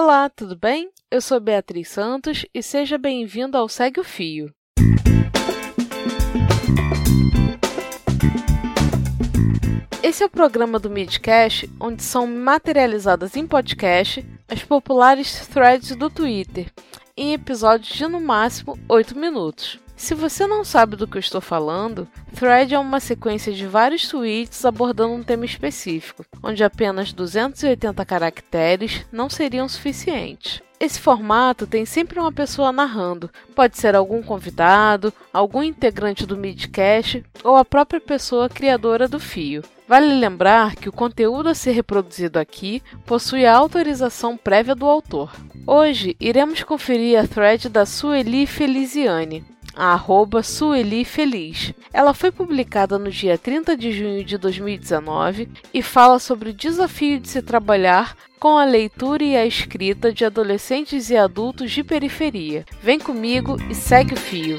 Olá, tudo bem? Eu sou Beatriz Santos e seja bem-vindo ao Segue o Fio. Esse é o programa do Midcast, onde são materializadas em podcast as populares threads do Twitter, em episódios de no máximo 8 minutos. Se você não sabe do que eu estou falando, Thread é uma sequência de vários tweets abordando um tema específico, onde apenas 280 caracteres não seriam suficientes. Esse formato tem sempre uma pessoa narrando, pode ser algum convidado, algum integrante do Midcast ou a própria pessoa criadora do fio. Vale lembrar que o conteúdo a ser reproduzido aqui possui a autorização prévia do autor. Hoje iremos conferir a thread da Sueli Feliciane, a arroba Sueli Feliz. Ela foi publicada no dia 30 de junho de 2019 e fala sobre o desafio de se trabalhar com a leitura e a escrita de adolescentes e adultos de periferia. Vem comigo e segue o fio.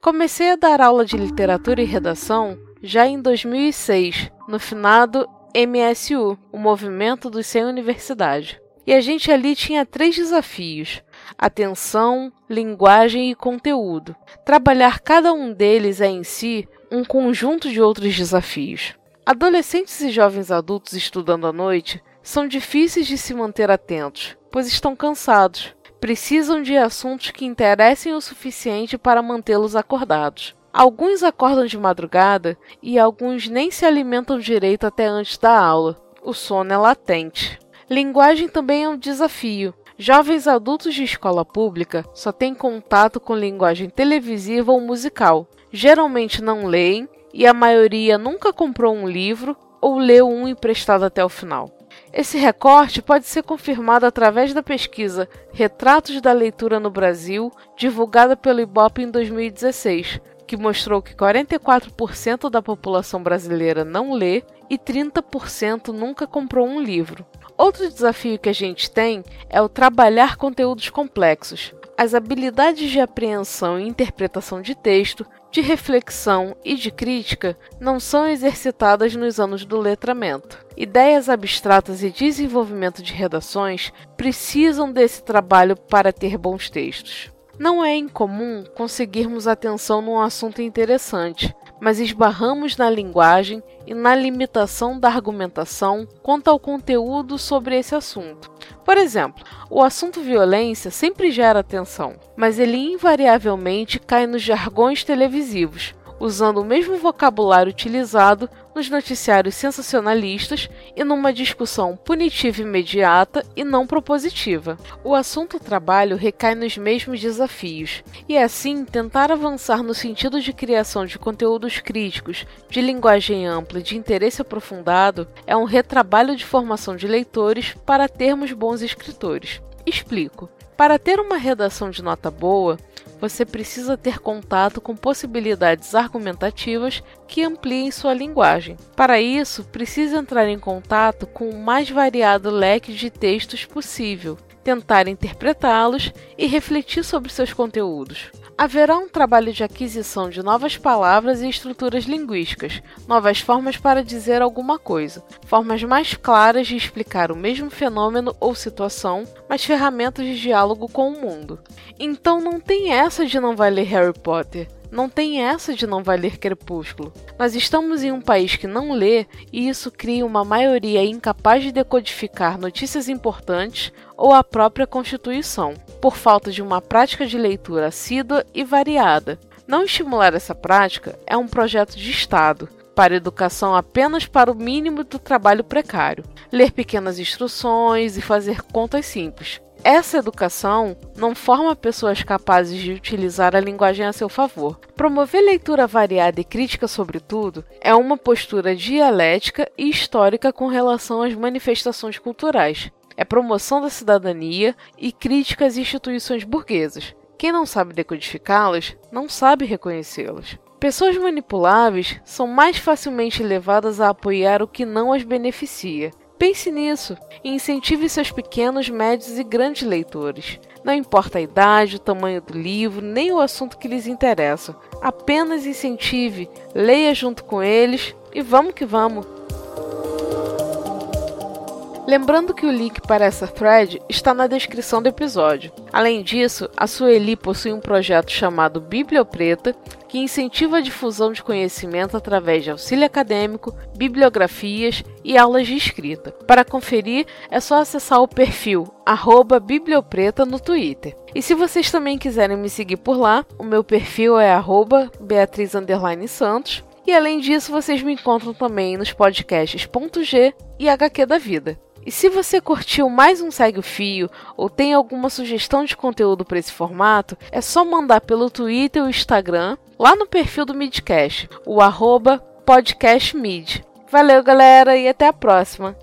Comecei a dar aula de literatura e redação já em 2006, no finado MSU, o Movimento dos Sem Universidade. E a gente ali tinha três desafios: atenção, linguagem e conteúdo. Trabalhar cada um deles é em si um conjunto de outros desafios. Adolescentes e jovens adultos estudando à noite são difíceis de se manter atentos, pois estão cansados. Precisam de assuntos que interessem o suficiente para mantê-los acordados. Alguns acordam de madrugada e alguns nem se alimentam direito até antes da aula. O sono é latente. Linguagem também é um desafio. Jovens adultos de escola pública só têm contato com linguagem televisiva ou musical. Geralmente não leem e a maioria nunca comprou um livro ou leu um emprestado até o final. Esse recorte pode ser confirmado através da pesquisa Retratos da Leitura no Brasil, divulgada pelo IBOP em 2016, que mostrou que 44% da população brasileira não lê e 30% nunca comprou um livro. Outro desafio que a gente tem é o trabalhar conteúdos complexos. As habilidades de apreensão e interpretação de texto, de reflexão e de crítica não são exercitadas nos anos do letramento. Ideias abstratas e desenvolvimento de redações precisam desse trabalho para ter bons textos. Não é incomum conseguirmos atenção num assunto interessante, mas esbarramos na linguagem e na limitação da argumentação quanto ao conteúdo sobre esse assunto. Por exemplo, o assunto violência sempre gera atenção, mas ele invariavelmente cai nos jargões televisivos, usando o mesmo vocabulário utilizado nos noticiários sensacionalistas e numa discussão punitiva imediata e não propositiva. O assunto trabalho recai nos mesmos desafios, e assim tentar avançar no sentido de criação de conteúdos críticos, de linguagem ampla e de interesse aprofundado é um retrabalho de formação de leitores para termos bons escritores. Explico. Para ter uma redação de nota boa, você precisa ter contato com possibilidades argumentativas que ampliem sua linguagem. Para isso, precisa entrar em contato com o mais variado leque de textos possível, tentar interpretá-los e refletir sobre seus conteúdos haverá um trabalho de aquisição de novas palavras e estruturas linguísticas, novas formas para dizer alguma coisa, formas mais claras de explicar o mesmo fenômeno ou situação, mas ferramentas de diálogo com o mundo. Então não tem essa de não vai ler Harry Potter. Não tem essa de não valer Crepúsculo. Nós estamos em um país que não lê e isso cria uma maioria incapaz de decodificar notícias importantes ou a própria Constituição, por falta de uma prática de leitura assídua e variada. Não estimular essa prática é um projeto de Estado, para educação apenas para o mínimo do trabalho precário, ler pequenas instruções e fazer contas simples. Essa educação não forma pessoas capazes de utilizar a linguagem a seu favor. Promover leitura variada e crítica, sobretudo, é uma postura dialética e histórica com relação às manifestações culturais. É promoção da cidadania e crítica às instituições burguesas. Quem não sabe decodificá-las, não sabe reconhecê-las. Pessoas manipuláveis são mais facilmente levadas a apoiar o que não as beneficia Pense nisso e incentive seus pequenos, médios e grandes leitores. Não importa a idade, o tamanho do livro, nem o assunto que lhes interessa. Apenas incentive, leia junto com eles e vamos que vamos! Lembrando que o link para essa thread está na descrição do episódio. Além disso, a Sueli possui um projeto chamado Bibliopreta, que incentiva a difusão de conhecimento através de auxílio acadêmico, bibliografias e aulas de escrita. Para conferir, é só acessar o perfil Bibliopreta no Twitter. E se vocês também quiserem me seguir por lá, o meu perfil é Beatriz Santos. E além disso, vocês me encontram também nos podcasts G e HQ da Vida. E se você curtiu mais um Segue o Fio ou tem alguma sugestão de conteúdo para esse formato, é só mandar pelo Twitter ou Instagram, lá no perfil do Midcast, o arroba podcastmid. Valeu, galera, e até a próxima!